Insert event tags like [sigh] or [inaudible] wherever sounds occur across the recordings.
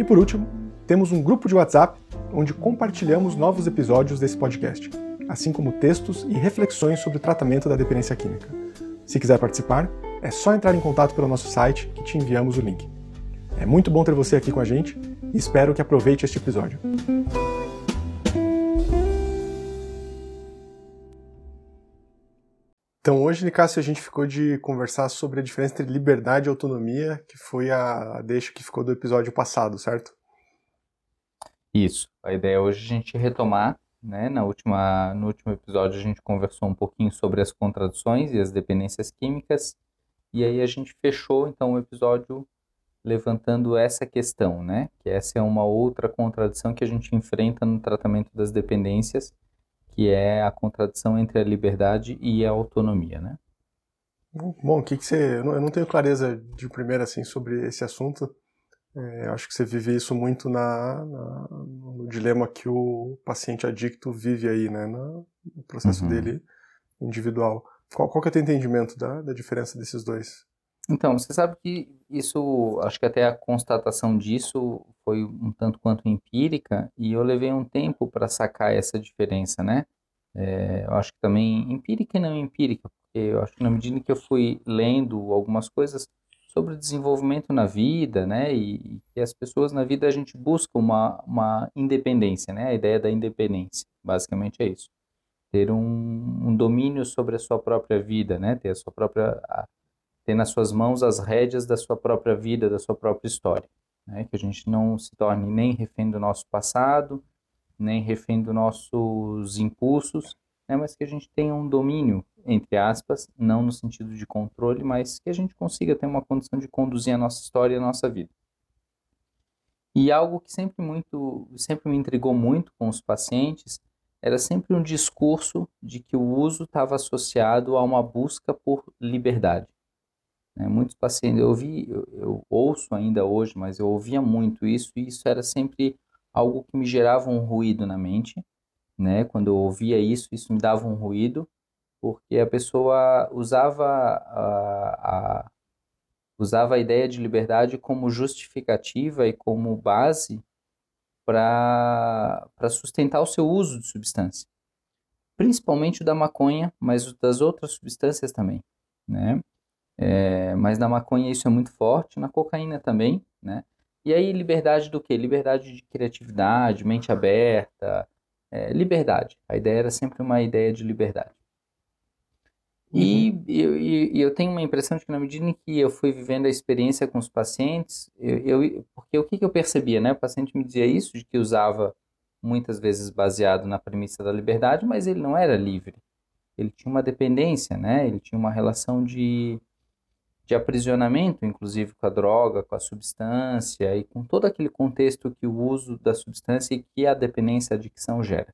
E por último, temos um grupo de WhatsApp onde compartilhamos novos episódios desse podcast, assim como textos e reflexões sobre o tratamento da dependência química. Se quiser participar, é só entrar em contato pelo nosso site que te enviamos o link. É muito bom ter você aqui com a gente e espero que aproveite este episódio. Então hoje, Nicásio, a gente ficou de conversar sobre a diferença entre liberdade e autonomia, que foi a deixa que ficou do episódio passado, certo? Isso. A ideia hoje é a gente retomar, né? Na última, no último episódio a gente conversou um pouquinho sobre as contradições e as dependências químicas, e aí a gente fechou então o episódio levantando essa questão, né? Que essa é uma outra contradição que a gente enfrenta no tratamento das dependências que é a contradição entre a liberdade e a autonomia, né? Bom, o que, que você. Eu não, tenho clareza de primeira assim sobre esse assunto. É, eu acho que você vive isso muito na, na, no dilema que o paciente adicto vive aí, né? No processo uhum. dele individual. Qual, qual que é o teu entendimento da, da diferença desses dois? Então, você sabe que isso, acho que até a constatação disso foi um tanto quanto empírica e eu levei um tempo para sacar essa diferença, né? É, eu acho que também empírica e não empírica, porque eu acho que na medida que eu fui lendo algumas coisas sobre desenvolvimento na vida, né? E, e as pessoas na vida a gente busca uma, uma independência, né? A ideia da independência, basicamente é isso. Ter um, um domínio sobre a sua própria vida, né? Ter a sua própria ter nas suas mãos as rédeas da sua própria vida, da sua própria história. Né? Que a gente não se torne nem refém do nosso passado, nem refém dos nossos impulsos, né? mas que a gente tenha um domínio, entre aspas, não no sentido de controle, mas que a gente consiga ter uma condição de conduzir a nossa história e a nossa vida. E algo que sempre muito, sempre me intrigou muito com os pacientes era sempre um discurso de que o uso estava associado a uma busca por liberdade. Né? Muitos pacientes, eu ouvi, eu, eu, ouço ainda hoje, mas eu ouvia muito isso e isso era sempre algo que me gerava um ruído na mente, né? Quando eu ouvia isso, isso me dava um ruído, porque a pessoa usava a, a usava a ideia de liberdade como justificativa e como base para sustentar o seu uso de substância. Principalmente da maconha, mas das outras substâncias também, né? É, mas na maconha isso é muito forte, na cocaína também, né? E aí liberdade do quê? Liberdade de criatividade, mente aberta, é, liberdade. A ideia era sempre uma ideia de liberdade. E, uhum. eu, e, eu tenho uma impressão de que na medida em que eu fui vivendo a experiência com os pacientes, eu, eu, porque o que, que eu percebia, né? O paciente me dizia isso, de que usava muitas vezes baseado na premissa da liberdade, mas ele não era livre. Ele tinha uma dependência, né? Ele tinha uma relação de, de aprisionamento, inclusive com a droga, com a substância e com todo aquele contexto que o uso da substância e que a dependência, a adicção gera.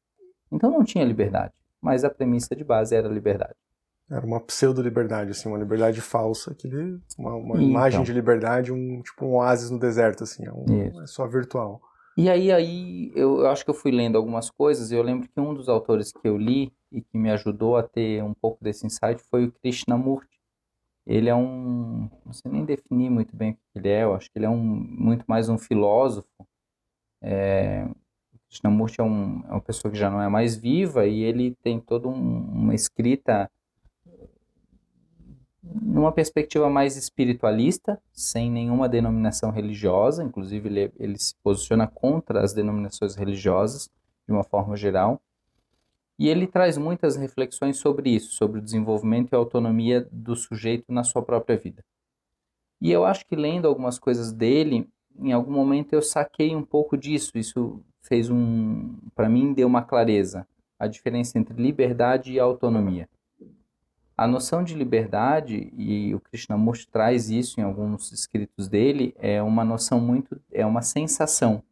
Então não tinha liberdade, mas a premissa de base era a liberdade. Era uma pseudo-liberdade, assim, uma liberdade falsa, aquele, uma, uma imagem de liberdade, um tipo um oásis no deserto, assim, é, um, é só virtual. E aí, aí eu, eu, acho que eu fui lendo algumas coisas e eu lembro que um dos autores que eu li e que me ajudou a ter um pouco desse insight foi o Krishnamurti, ele é um, não sei nem definir muito bem o que ele é, eu acho que ele é um, muito mais um filósofo. É, Krishnamurti é, um, é uma pessoa que já não é mais viva e ele tem toda um, uma escrita numa perspectiva mais espiritualista, sem nenhuma denominação religiosa, inclusive ele, ele se posiciona contra as denominações religiosas, de uma forma geral. E ele traz muitas reflexões sobre isso, sobre o desenvolvimento e autonomia do sujeito na sua própria vida. E eu acho que lendo algumas coisas dele, em algum momento eu saquei um pouco disso. Isso fez um, para mim, deu uma clareza. A diferença entre liberdade e autonomia. A noção de liberdade, e o Krishnamurti traz isso em alguns escritos dele, é uma noção muito, é uma sensação,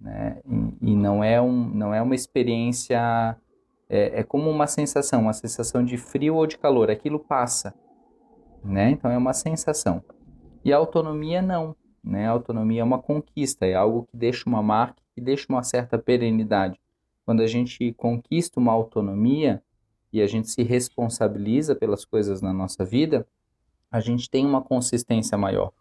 né? E, e não é um, não é uma experiência, é, é como uma sensação, uma sensação de frio ou de calor. Aquilo passa, né? Então é uma sensação. E a autonomia não, né? A autonomia é uma conquista, é algo que deixa uma marca, que deixa uma certa perenidade. Quando a gente conquista uma autonomia, e a gente se responsabiliza pelas coisas na nossa vida, a gente tem uma consistência maior.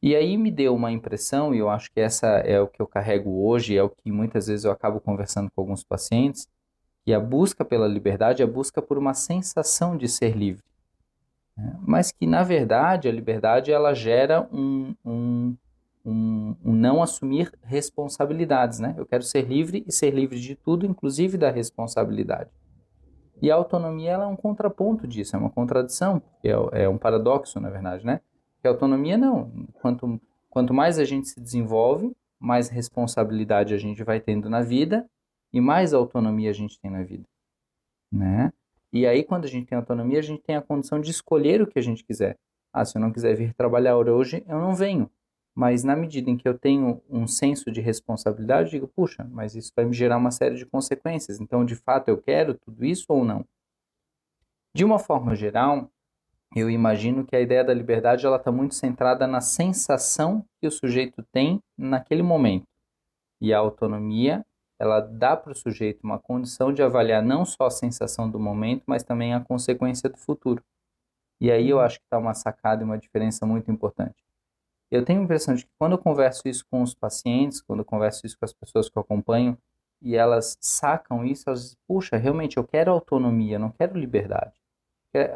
E aí me deu uma impressão, e eu acho que essa é o que eu carrego hoje, é o que muitas vezes eu acabo conversando com alguns pacientes, que a busca pela liberdade é a busca por uma sensação de ser livre. Né? Mas que, na verdade, a liberdade ela gera um, um, um, um não assumir responsabilidades. Né? Eu quero ser livre e ser livre de tudo, inclusive da responsabilidade. E a autonomia ela é um contraponto disso, é uma contradição, é, é um paradoxo, na verdade, né? Que a autonomia não. Quanto, quanto mais a gente se desenvolve, mais responsabilidade a gente vai tendo na vida e mais autonomia a gente tem na vida, né? E aí, quando a gente tem autonomia, a gente tem a condição de escolher o que a gente quiser. Ah, se eu não quiser vir trabalhar hoje, eu não venho. Mas na medida em que eu tenho um senso de responsabilidade, eu digo, puxa, mas isso vai me gerar uma série de consequências. Então, de fato, eu quero tudo isso ou não? De uma forma geral, eu imagino que a ideia da liberdade ela está muito centrada na sensação que o sujeito tem naquele momento. E a autonomia ela dá para o sujeito uma condição de avaliar não só a sensação do momento, mas também a consequência do futuro. E aí eu acho que está uma sacada e uma diferença muito importante. Eu tenho a impressão de que quando eu converso isso com os pacientes, quando eu converso isso com as pessoas que eu acompanho, e elas sacam isso, elas dizem, puxa, realmente eu quero autonomia, não quero liberdade.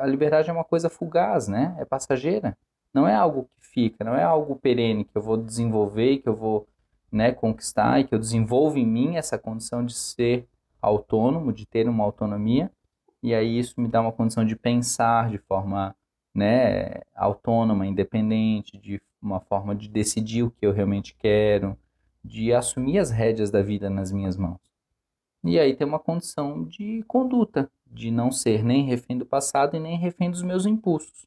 A liberdade é uma coisa fugaz, né? É passageira. Não é algo que fica, não é algo perene que eu vou desenvolver, que eu vou né, conquistar e que eu desenvolvo em mim essa condição de ser autônomo, de ter uma autonomia. E aí isso me dá uma condição de pensar de forma né, autônoma, independente, de uma forma de decidir o que eu realmente quero, de assumir as rédeas da vida nas minhas mãos. E aí tem uma condição de conduta, de não ser nem refém do passado e nem refém dos meus impulsos,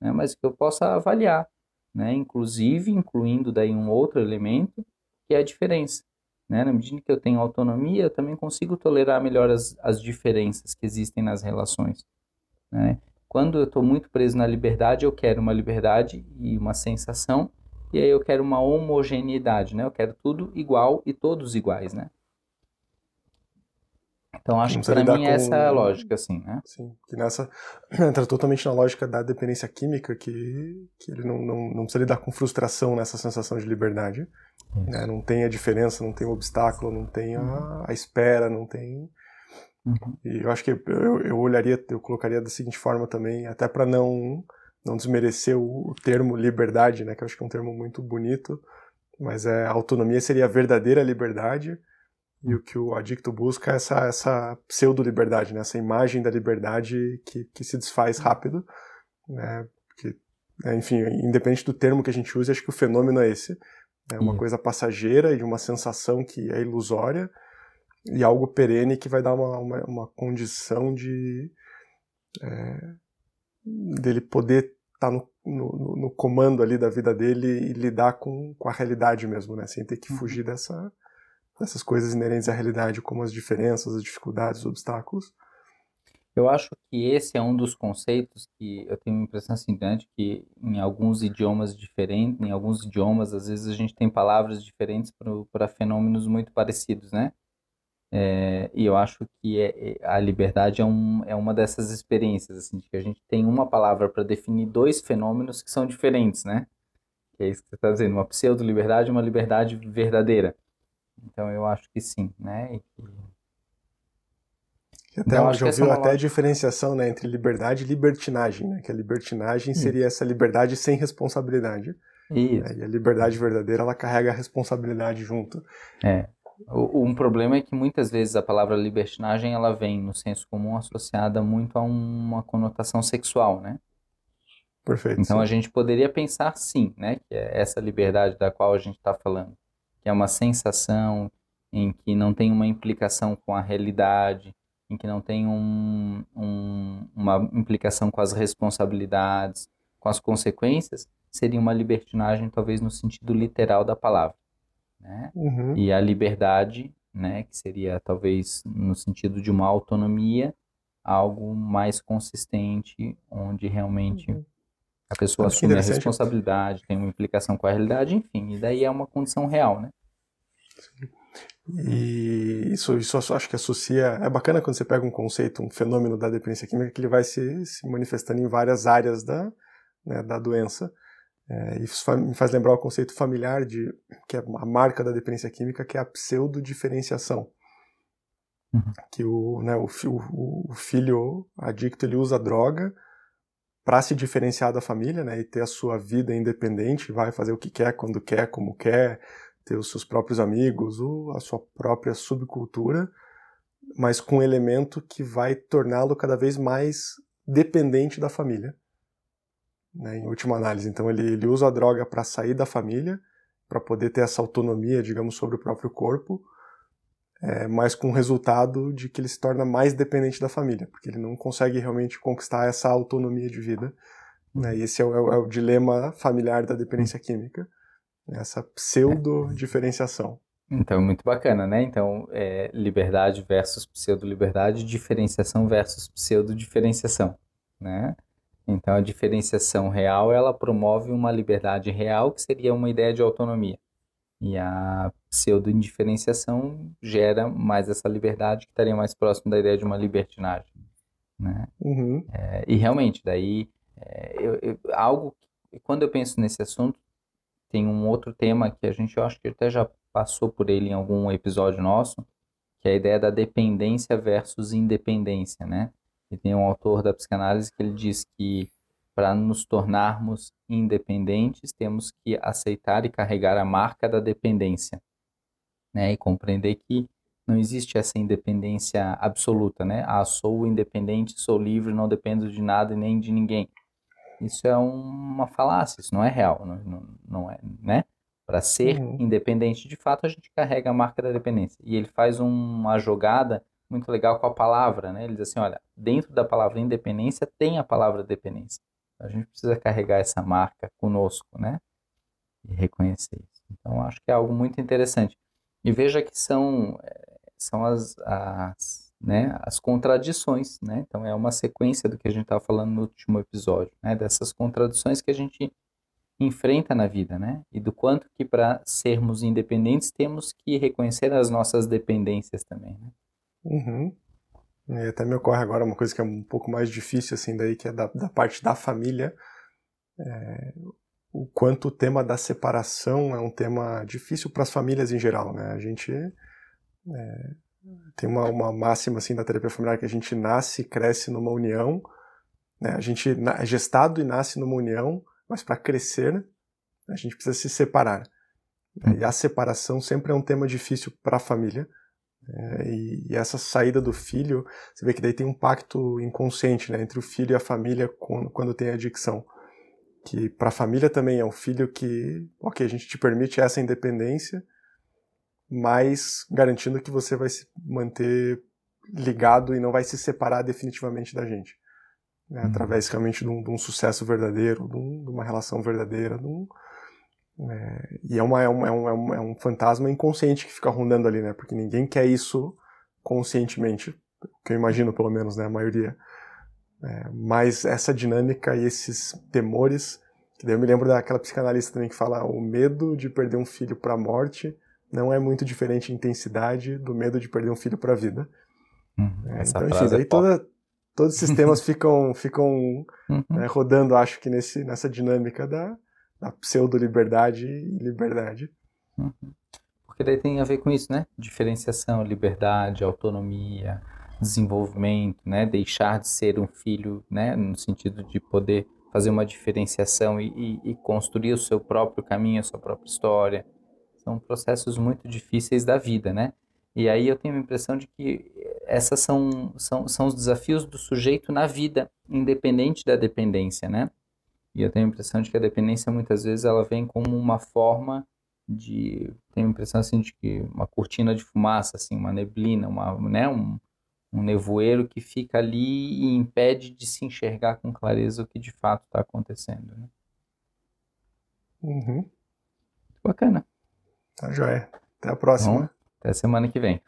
né, mas que eu possa avaliar, né, inclusive incluindo daí um outro elemento que é a diferença. Né? Na medida que eu tenho autonomia, eu também consigo tolerar melhor as, as diferenças que existem nas relações. Né? Quando eu estou muito preso na liberdade, eu quero uma liberdade e uma sensação, e aí eu quero uma homogeneidade, né? Eu quero tudo igual e todos iguais, né? Então acho que para mim com... essa é a lógica, assim, né? Sim, que nessa [clears throat] entra totalmente na lógica da dependência química, que, que ele não, não, não precisa lidar com frustração nessa sensação de liberdade. Né? Não tem a diferença, não tem o obstáculo, não tem a, uhum. a espera, não tem Uhum. E eu acho que eu, eu olharia, eu colocaria da seguinte forma também, até para não não desmerecer o, o, termo liberdade, né, que eu acho que é um termo muito bonito, mas é autonomia seria a verdadeira liberdade e o que o adicto busca é essa essa pseudo liberdade, né, essa imagem da liberdade que, que se desfaz rápido, né, que, né, enfim, independente do termo que a gente use, acho que o fenômeno é esse, é uma coisa passageira e de uma sensação que é ilusória e algo perene que vai dar uma, uma, uma condição de é, dele poder estar tá no, no, no, comando ali da vida dele e lidar com, com a realidade mesmo, né? Sem ter que uhum. fugir dessa, dessas coisas inerentes à realidade, como as diferenças, as dificuldades, os obstáculos. Eu acho que esse é um dos conceitos que eu tenho a impressão assim, né, que em alguns idiomas diferentes, em alguns idiomas, às vezes a gente tem palavras diferentes para fenômenos muito parecidos, né? É, e eu acho que é, é, a liberdade é, um, é uma dessas experiências, assim, que a gente tem uma palavra para definir dois fenômenos que são diferentes, né? Que é isso que você está dizendo, uma pseudo-liberdade e uma liberdade verdadeira. Então eu acho que sim, né? E que... Até então, já ouviu é até a diferenciação né, entre liberdade e libertinagem, né? Que a libertinagem seria essa liberdade sem responsabilidade. Isso. Né, e a liberdade verdadeira, ela carrega a responsabilidade junto. É. Um problema é que muitas vezes a palavra libertinagem ela vem no senso comum associada muito a uma conotação sexual, né? Perfeito. Então sim. a gente poderia pensar sim, né, que é essa liberdade da qual a gente está falando, que é uma sensação em que não tem uma implicação com a realidade, em que não tem um, um, uma implicação com as responsabilidades, com as consequências, seria uma libertinagem talvez no sentido literal da palavra, né? Uhum. E a liberdade, né, que seria talvez no sentido de uma autonomia, algo mais consistente, onde realmente Uhum. a pessoa que assume a responsabilidade, tem uma implicação com a realidade, enfim, e daí é uma condição real, né? E isso, isso acho que associa. É bacana quando você pega um conceito, um fenômeno da dependência química, que ele vai se, se manifestando em várias áreas da, né, da doença. É, isso me faz lembrar o conceito familiar, de, que é a marca da dependência química, que é a pseudodiferenciação. Uhum. Que o, né, o, o, o filho adicto ele usa droga para se diferenciar da família né, e ter a sua vida independente, vai fazer o que quer, quando quer, como quer, ter os seus próprios amigos, o- a sua própria subcultura, mas com um elemento que vai torná-lo cada vez mais dependente da família. né, em última análise. Então ele, ele usa a droga para sair da família, para poder ter essa autonomia, digamos, sobre o próprio corpo, é, mas com o resultado de que ele se torna mais dependente da família, porque ele não consegue realmente conquistar essa autonomia de vida. Né, e esse é o, é o- é dilema familiar da dependência química, essa pseudo-diferenciação. Então, muito bacana, né? Então, é, liberdade versus pseudo-liberdade, diferenciação versus pseudo-diferenciação, né? Então, a diferenciação real, ela promove uma liberdade real, que seria uma ideia de autonomia. E a pseudo-indiferenciação gera mais essa liberdade, que estaria mais próximo da ideia de uma libertinagem, né? Uhum, É, e realmente, daí, é, eu- eu- algo, que- quando eu penso nesse assunto, tem um outro tema que a gente, eu acho que até já passou por ele em algum episódio nosso, que é a ideia da dependência versus independência, né? E tem um autor da psicanálise que ele diz que para nos tornarmos independentes, temos que aceitar e carregar a marca da dependência, né? E compreender que não existe essa independência absoluta, né? Ah, sou independente, sou livre, não dependo de nada e nem de ninguém. Isso é uma falácia, isso não é real, não, não, é, né? Para ser Uhum. independente, de fato, a gente carrega a marca da dependência. E ele faz uma jogada muito legal com a palavra, né? Ele diz assim, olha, dentro da palavra independência tem a palavra dependência. A gente precisa carregar essa marca conosco, né? E reconhecer isso. Então, acho que é algo muito interessante. E veja que são, eh, são as, as, né, as contradições, né? Então, é uma sequência do que a gente estava falando no último episódio, né? Dessas contradições que a gente enfrenta na vida, né? E do quanto que para sermos independentes temos que reconhecer as nossas dependências também, né? uhum. E até me ocorre agora uma coisa que é um pouco mais difícil, assim, daí, que é da, da parte da família, é, o quanto o tema da separação é um tema difícil para as famílias em geral, né? A gente é, tem uma, uma máxima assim da terapia familiar que a gente nasce e cresce numa união, né? A gente é gestado e nasce numa união, mas para crescer a gente precisa se separar. né? E a separação sempre é um tema difícil para a família. né? E, e essa saída do filho, você vê que daí tem um pacto inconsciente né, entre o filho e a família quando, quando tem adicção que para a família também é um filho que, ok, a gente te permite essa independência, mas garantindo que você vai se manter ligado e não vai se separar definitivamente da gente. Né, Uhum. Através realmente de um, de um sucesso verdadeiro, de, um- de uma relação verdadeira. de um- é, e é, uma, é, um, é, um, é, um, é um fantasma inconsciente que fica rondando ali, né? Porque ninguém quer isso conscientemente, que eu imagino pelo menos, né? A maioria. É, mas essa dinâmica e esses temores, que daí eu me lembro daquela psicanalista também que fala o medo de perder um filho para a morte não é muito diferente em intensidade do medo de perder um filho para a vida. Uhum. É, então, enfim, é toda, todos esses temas [laughs] ficam, ficam Uhum. né, rodando, acho que nesse, nessa dinâmica da, da pseudo-liberdade e liberdade. Porque daí tem a ver com isso, né? Diferenciação, liberdade, autonomia, desenvolvimento, né? Deixar de ser um filho, né? No sentido de poder fazer uma diferenciação e, e- e construir o seu próprio caminho, a sua própria história. São processos muito difíceis da vida, né? E aí eu tenho a impressão de que essas são, são, são os desafios do sujeito na vida, independente da dependência, né? E eu tenho a impressão de que a dependência muitas vezes ela vem como uma forma de tenho a impressão assim de que uma cortina de fumaça assim uma neblina uma né um, um nevoeiro que fica ali e impede de se enxergar com clareza o que de fato está acontecendo né? uhum. bacana tá joia. Até a próxima. Até semana que vem